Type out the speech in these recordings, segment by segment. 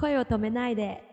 声を止めないで。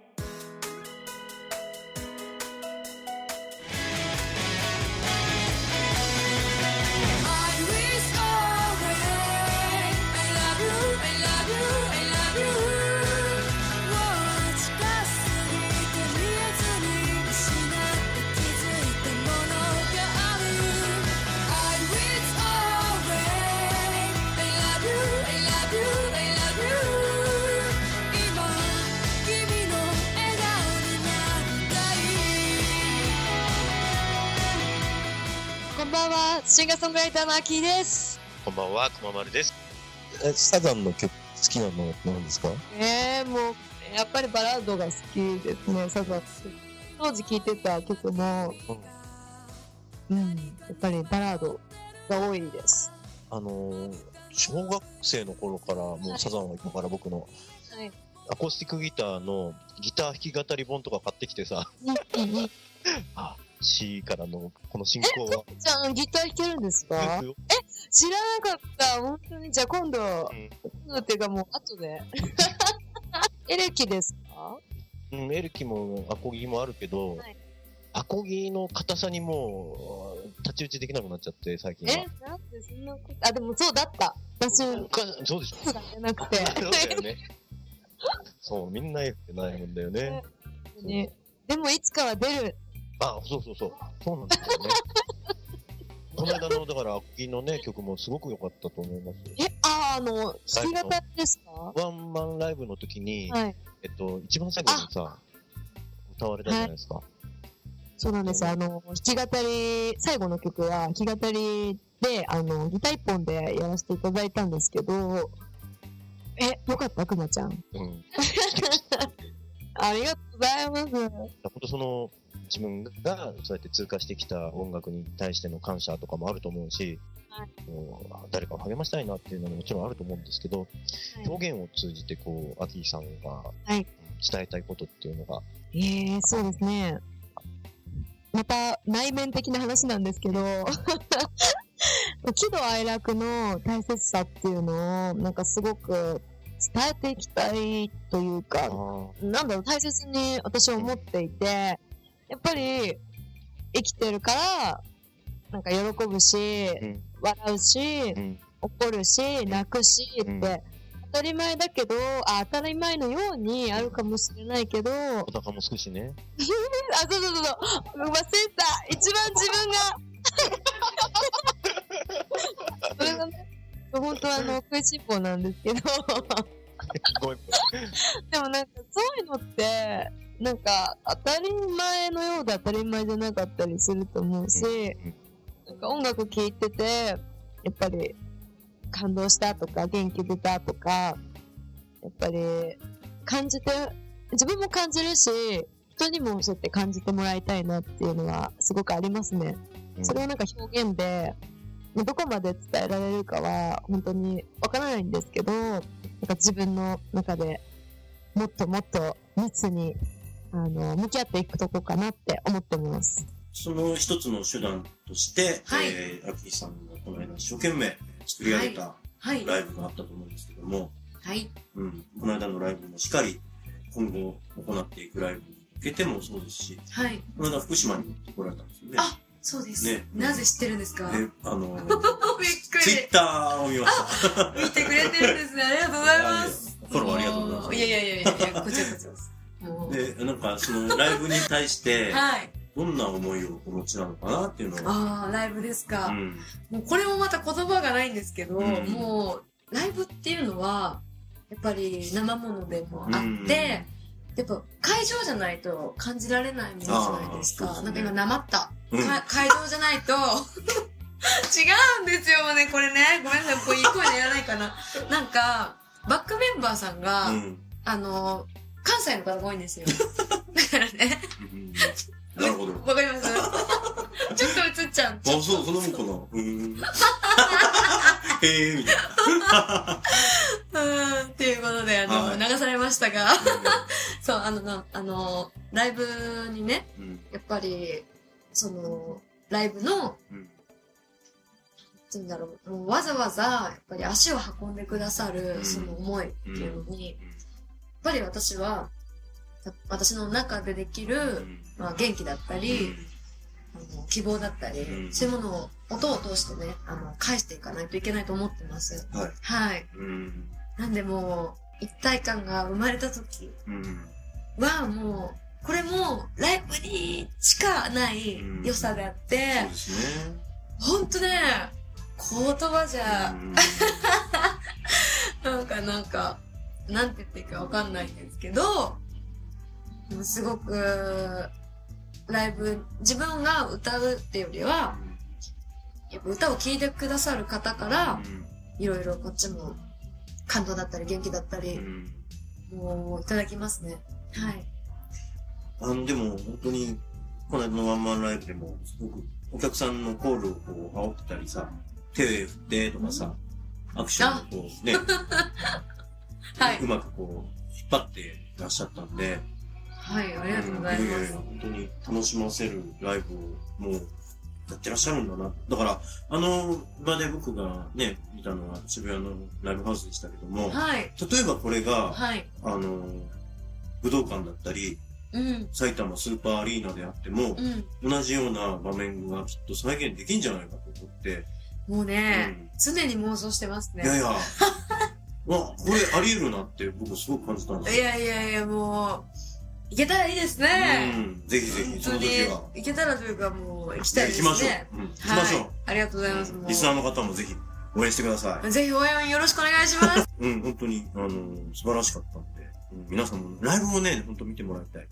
ばんは、シンガーソングライターのアキーです。こんばんは、くままるです。え、サザンの曲好きなのなんですか？えー、もう、やっぱりバラードが好きですね、サザン。当時聴いてた曲も、うん、やっぱりバラードが多いです。あのー、小学生の頃からもうサザンはいたから僕の、はい。アコースティックギターのギター弾き語り本とか買ってきてさ、あ、C からのこの進行は。じゃあ、ギター弾けるんですか？ですよ知らなかった、本当に。じゃあ今度、うんっていうかもう後で。エレキですか？うん、エルキもアコギもあるけど、はいアコギの硬さにもう、太刀打ちできなくなっちゃって、最近は。えなんでそんなこと、あ、でもそうだった。私、かそうでしょそうなくて。そうだよね。そう、みんな言ってないもんだよね。ね、でもいつかは出る。あ、そうそうそう。そうなんですよね。この間の、だから、アコギのね、曲もすごく良かったと思います。え、あ、あの、弾き語りですか？ワンマンライブの時に、はい。えっと、一番最後にさ、歌われたじゃないですか。そうなんです。あの、弾き語り、最後の曲は弾き語りで、あの、ギター一本でやらせていただいたんですけど、え、よかった？くまちゃん。うん。ありがとうございます。本当その、自分がそうやって通過してきた音楽に対しての感謝とかもあると思うし、はい。もうあ誰かを励ましたいなっていうのももちろんあると思うんですけど、表現を通じてこう、アキーさんがはい。伝えたいことっていうのが、ええそうですね。また内面的な話なんですけど、喜怒哀楽の大切さっていうのを、なんかすごく伝えていきたいというか、なんだろう、大切に私は思っていて、やっぱり生きてるから、なんか喜ぶし、うん笑うし、うん怒るし、泣くしって、うん当たり前だけど、あ、当たり前のようにあるかもしれないけど、お腹もすくしね。あ、そうそうそうそう。忘れた。一番自分が。それがね、本当はあの、食いしん坊なんですけど。でもなんかそういうのって、なんか当たり前のようで当たり前じゃなかったりすると思うし、なんか音楽聴いてて、やっぱり感動したとか元気出たとか、やっぱり感じて、自分も感じるし、人にもそうやって感じてもらいたいなっていうのはすごくありますね。それをなんか表現で、まあどこまで伝えられるかは本当にわからないんですけど、なんか自分の中でもっともっと密に、あの、向き合っていくとこかなって思ってます。その一つの手段として、はいえー、アキさんがこの間一生懸命作り上げたはい。ライブがあったと思うんですけども、はい。うん、この間のライブもしっかり今後行っていくライブに向けてもそうですし、はい。この間福島に行ってこられたんですよね。あ、そうです。ねなぜ知ってるんですか？で、あのー、びっくり。ツイッターを見ました。見てくれてるんですね。ありがとうございます。フォローありがとうございますもいやいやいやいや、こちらこちらです。で、なんかそのライブに対して、はい。どんな思いをお持ちなのかなっていうのを、ああ、ライブですか。うん、もうこれもまた言葉がないんですけど、うんもう、ライブっていうのは、やっぱり生ものでもあって、やっぱ会場じゃないと感じられないものじゃないですか。ねなんか今、なまった。会場じゃないと、違うんですよね、これね。ごめんなさい、こういい声でやらないかな。なんか、バックメンバーさんが、うんあの、関西の方が多いんですよ。だからね、うんなるほど。わかります？ちょっと映っちゃう。あ、そう、そんなもんかな。うーん。へえ、みたいな。うん、っていうことで、あの、はい流されましたが、そう、あのな、あの、ライブにね、うん。やっぱり、その、ライブの、うんなんて言うんだろう、もうわざわざ、やっぱり足を運んでくださる、うんその思いっていうのに、ぱり私は、た私の中でできる、まあ、元気だったり、あの希望だったり、うんそういうものを音を通してね、あの、返していかないといけないと思ってます。はい。はい。うん。なんでもう、一体感が生まれた時うん。はもう、これもライブにしかない良さであって、そうですね。ほんとね、言葉じゃ、うんなんかなんか、なんて言っていいかわかんないんですけど、すごく、ライブ、自分が歌うっていうよりは、やっぱ歌を聴いてくださる方から、いろいろこっちも感動だったり元気だったうり、んもういただきますね。はい。あの、でも、本当に、この間のワンマンライブでも、すごく、お客さんのコールをこう、煽ってたりさ、手を振ってとかさ、アクションをこう、ね、はい。うまくこう、引っ張ってらっしゃったんで、はい、ありがとうございます。本当に楽しませるライブをもうやってらっしゃるんだな。だから、あの場で僕がね、見たのは渋谷のライブハウスでしたけども、はい。例えばこれが、はい。あの、武道館だったり、うん。埼玉スーパーアリーナであっても、うん。同じような場面がきっと再現できんじゃないかと思って、もうね、うん常に妄想してますね。いやいや、わ、これあり得るなって僕すごく感じたんですいよ。やいやいや、もう、行けたらいいですね。うん、ぜひぜひ、その時は。行けたらというかもう行きたいです行きましょね。う。うん、行きはい。ましょう。ありがとうございます。もうリスナーの方もぜひ応援してください。ぜひ応援よろしくお願いします。うん、本当に、あの素晴らしかったんで、うん皆さんもライブもね、本当見てもらいたい。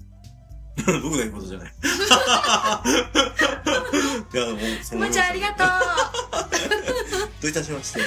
僕が言うことじゃない。いや、もう、そむちゃんありがとう。どういたしまして。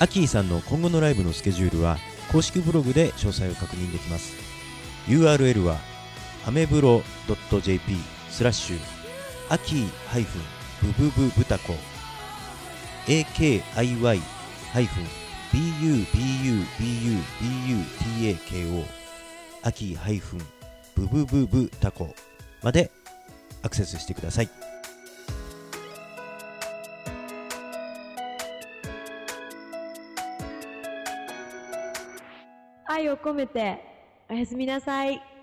アキーさんの今後のライブのスケジュールは公式ブログで詳細を確認できます。URL はアメブロ .jp スラッシュアキーハイフンブブブブタコ。AKIY ハイフン BUBUBUBUTAKO アキーハイフンブブブブタコまでアクセスしてください。を込めておやすみなさい。